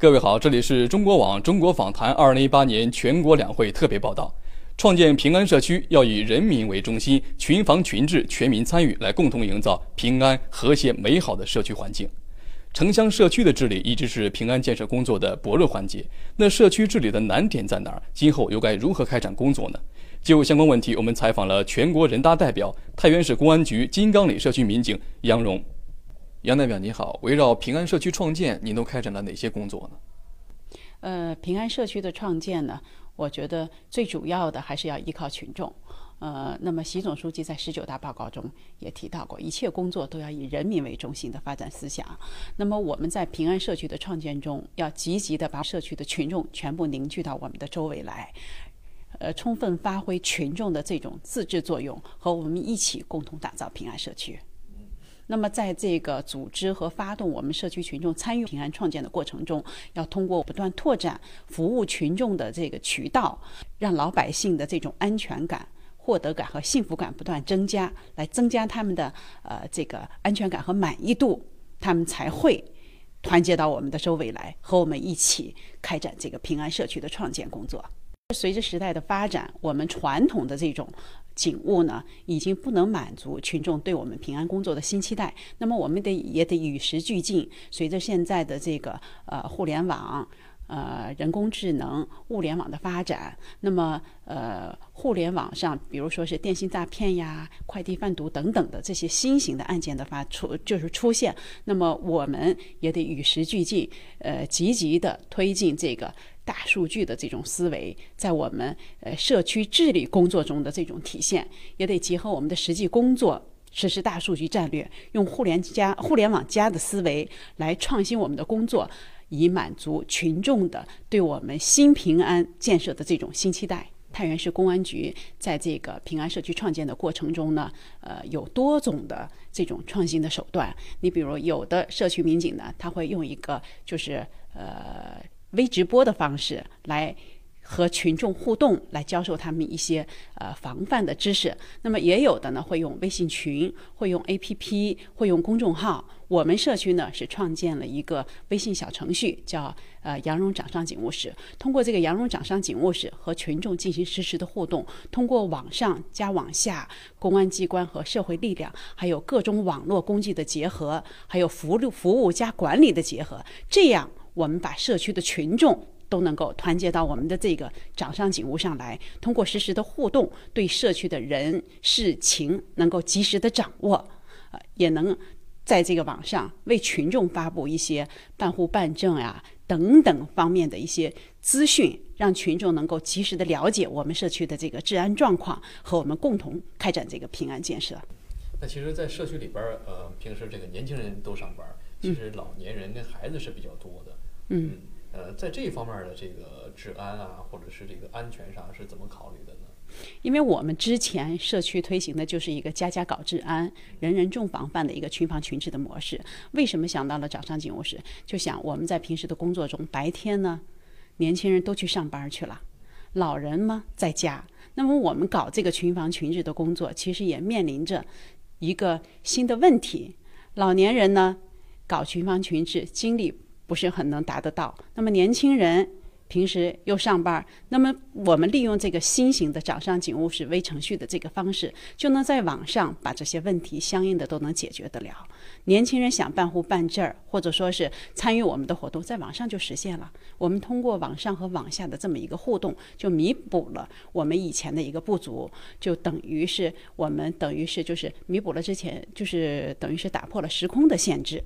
各位好，这里是中国网中国访谈二零一八年全国两会特别报道。创建平安社区要以人民为中心，群防群治，全民参与，来共同营造平安、和谐、美好的社区环境。城乡社区的治理一直是平安建设工作的薄弱环节。那社区治理的难点在哪儿？今后又该如何开展工作呢？就相关问题，我们采访了全国人大代表、太原市公安局金刚里社区民警杨荣。杨代表你好，围绕平安社区创建，您都开展了哪些工作呢？呃，平安社区的创建呢，我觉得最主要的还是要依靠群众。呃，那么习总书记在十九大报告中也提到过，一切工作都要以人民为中心的发展思想。那么我们在平安社区的创建中，要积极的把社区的群众全部凝聚到我们的周围来，呃，充分发挥群众的这种自治作用，和我们一起共同打造平安社区。那么，在这个组织和发动我们社区群众参与平安创建的过程中，要通过不断拓展服务群众的这个渠道，让老百姓的这种安全感、获得感和幸福感不断增加，来增加他们的呃这个安全感和满意度，他们才会团结到我们的周围来，和我们一起开展这个平安社区的创建工作。随着时代的发展，我们传统的这种警务呢，已经不能满足群众对我们平安工作的新期待。那么，我们得也得与时俱进。随着现在的这个呃互联网、呃人工智能、物联网的发展，那么呃互联网上，比如说是电信诈骗呀、快递贩毒等等的这些新型的案件的发出就是出现，那么我们也得与时俱进，呃积极的推进这个。大数据的这种思维，在我们呃社区治理工作中的这种体现，也得结合我们的实际工作，实施大数据战略，用互联加、互联网加的思维来创新我们的工作，以满足群众的对我们新平安建设的这种新期待。太原市公安局在这个平安社区创建的过程中呢，呃，有多种的这种创新的手段。你比如，有的社区民警呢，他会用一个就是呃。微直播的方式来和群众互动，来教授他们一些呃防范的知识。那么也有的呢会用微信群，会用 APP，会用公众号。我们社区呢是创建了一个微信小程序，叫呃羊绒掌上警务室。通过这个羊绒掌上警务室和群众进行实时的互动，通过网上加网下，公安机关和社会力量，还有各种网络工具的结合，还有服务服务加管理的结合，这样。我们把社区的群众都能够团结到我们的这个掌上警务上来，通过实时的互动，对社区的人事情能够及时的掌握，呃，也能在这个网上为群众发布一些办户办证呀等等方面的一些资讯，让群众能够及时的了解我们社区的这个治安状况，和我们共同开展这个平安建设。那其实，在社区里边儿，呃，平时这个年轻人都上班，其实老年人跟孩子是比较多的。嗯，呃，在这一方面的这个治安啊，或者是这个安全上是怎么考虑的呢？因为我们之前社区推行的就是一个家家搞治安、人人重防范的一个群防群治的模式。为什么想到了掌上警务室？就想我们在平时的工作中，白天呢，年轻人都去上班去了，老人嘛在家。那么我们搞这个群防群治的工作，其实也面临着一个新的问题：老年人呢搞群防群治，精力。不是很能达得到。那么年轻人平时又上班，那么我们利用这个新型的掌上警务室微程序的这个方式，就能在网上把这些问题相应的都能解决得了。年轻人想办户办证儿，或者说是参与我们的活动，在网上就实现了。我们通过网上和网下的这么一个互动，就弥补了我们以前的一个不足，就等于是我们等于是就是弥补了之前，就是等于是打破了时空的限制。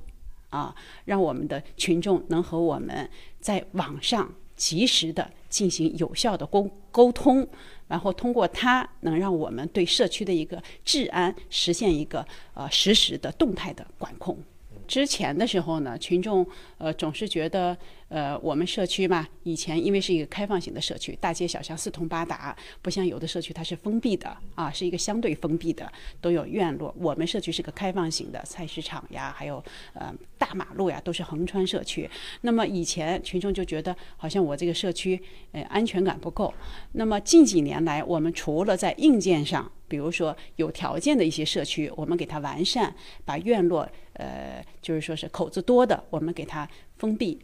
啊，让我们的群众能和我们在网上及时的进行有效的沟沟通，然后通过它能让我们对社区的一个治安实现一个呃实时的动态的管控。之前的时候呢，群众呃总是觉得。呃，我们社区嘛，以前因为是一个开放型的社区，大街小巷四通八达，不像有的社区它是封闭的啊，是一个相对封闭的，都有院落。我们社区是个开放型的，菜市场呀，还有呃大马路呀，都是横穿社区。那么以前群众就觉得好像我这个社区呃安全感不够。那么近几年来，我们除了在硬件上，比如说有条件的一些社区，我们给它完善，把院落呃就是说是口子多的，我们给它封闭。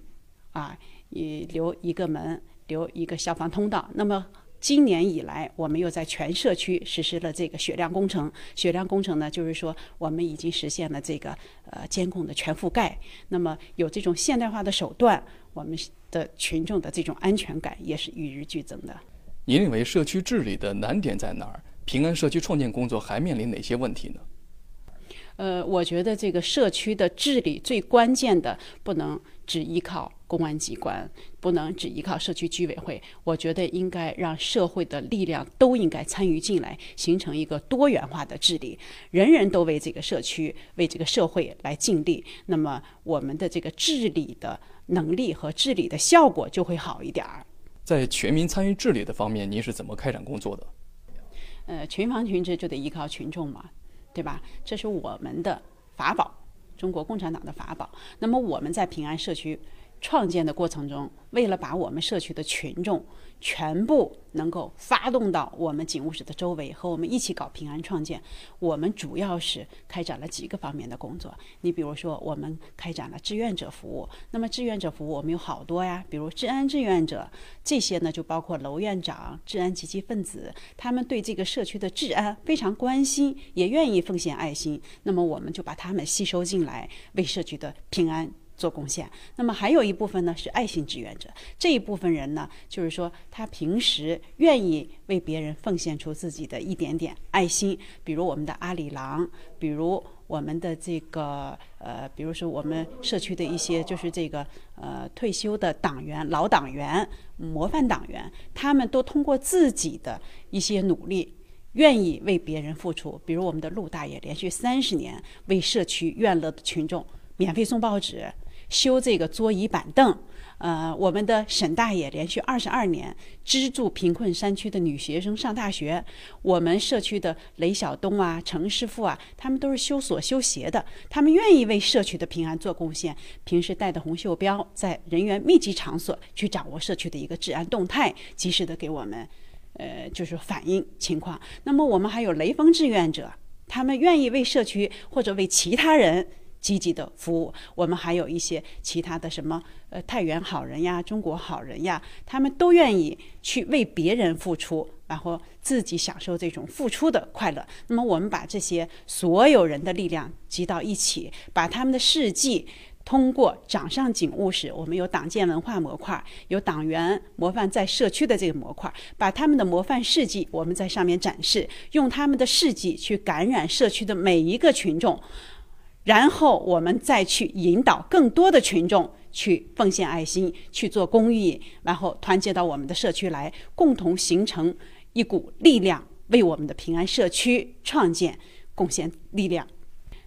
啊，也留一个门，留一个消防通道。那么今年以来，我们又在全社区实施了这个雪亮工程。雪亮工程呢，就是说我们已经实现了这个呃监控的全覆盖。那么有这种现代化的手段，我们的群众的这种安全感也是与日俱增的。您认为社区治理的难点在哪儿？平安社区创建工作还面临哪些问题呢？呃，我觉得这个社区的治理最关键的不能只依靠公安机关，不能只依靠社区居委会。我觉得应该让社会的力量都应该参与进来，形成一个多元化的治理，人人都为这个社区、为这个社会来尽力。那么我们的这个治理的能力和治理的效果就会好一点儿。在全民参与治理的方面，您是怎么开展工作的？呃，群防群治就得依靠群众嘛。对吧？这是我们的法宝，中国共产党的法宝。那么我们在平安社区创建的过程中，为了把我们社区的群众全部能够发动到我们警务室的周围，和我们一起搞平安创建，我们主要是开展了几个方面的工作。你比如说，我们开展了志愿者服务。那么志愿者服务我们有好多呀，比如治安志愿者，这些呢就包括楼院长、治安积极分子，他们对这个社区的治安非常关心，也愿意奉献爱心。那么我们就把他们吸收进来，为社区的平安。做贡献，那么还有一部分呢是爱心志愿者。这一部分人呢，就是说他平时愿意为别人奉献出自己的一点点爱心，比如我们的阿里郎，比如我们的这个呃，比如说我们社区的一些就是这个呃退休的党员、老党员、模范党员，他们都通过自己的一些努力，愿意为别人付出。比如我们的陆大爷，连续三十年为社区院乐的群众免费送报纸。修这个桌椅板凳，呃，我们的沈大爷连续二十二年资助贫困山区的女学生上大学。我们社区的雷晓东啊、程师傅啊，他们都是修锁修鞋的，他们愿意为社区的平安做贡献。平时带着红袖标，在人员密集场所去掌握社区的一个治安动态，及时的给我们，呃，就是反映情况。那么我们还有雷锋志愿者，他们愿意为社区或者为其他人。积极的服务，我们还有一些其他的什么呃太原好人呀、中国好人呀，他们都愿意去为别人付出，然后自己享受这种付出的快乐。那么我们把这些所有人的力量集到一起，把他们的事迹通过掌上警务室，我们有党建文化模块，有党员模范在社区的这个模块，把他们的模范事迹我们在上面展示，用他们的事迹去感染社区的每一个群众。然后我们再去引导更多的群众去奉献爱心，去做公益，然后团结到我们的社区来，共同形成一股力量，为我们的平安社区创建贡献力量。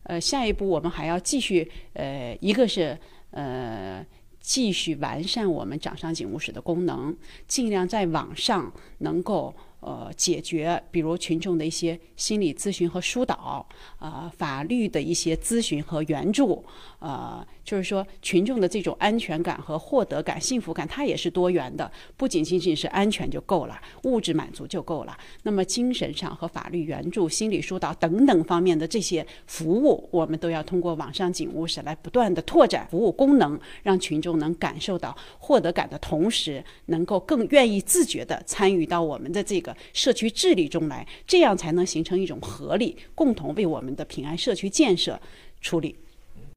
呃，下一步我们还要继续，呃，一个是呃，继续完善我们掌上警务室的功能，尽量在网上能够。呃，解决比如群众的一些心理咨询和疏导，啊，法律的一些咨询和援助，呃，就是说群众的这种安全感和获得感、幸福感，它也是多元的，不仅仅仅是安全就够了，物质满足就够了。那么精神上和法律援助、心理疏导等等方面的这些服务，我们都要通过网上警务室来不断的拓展服务功能，让群众能感受到获得感的同时，能够更愿意自觉的参与到我们的这个社区治理中来，这样才能形成一种合力，共同为我们的平安社区建设出力。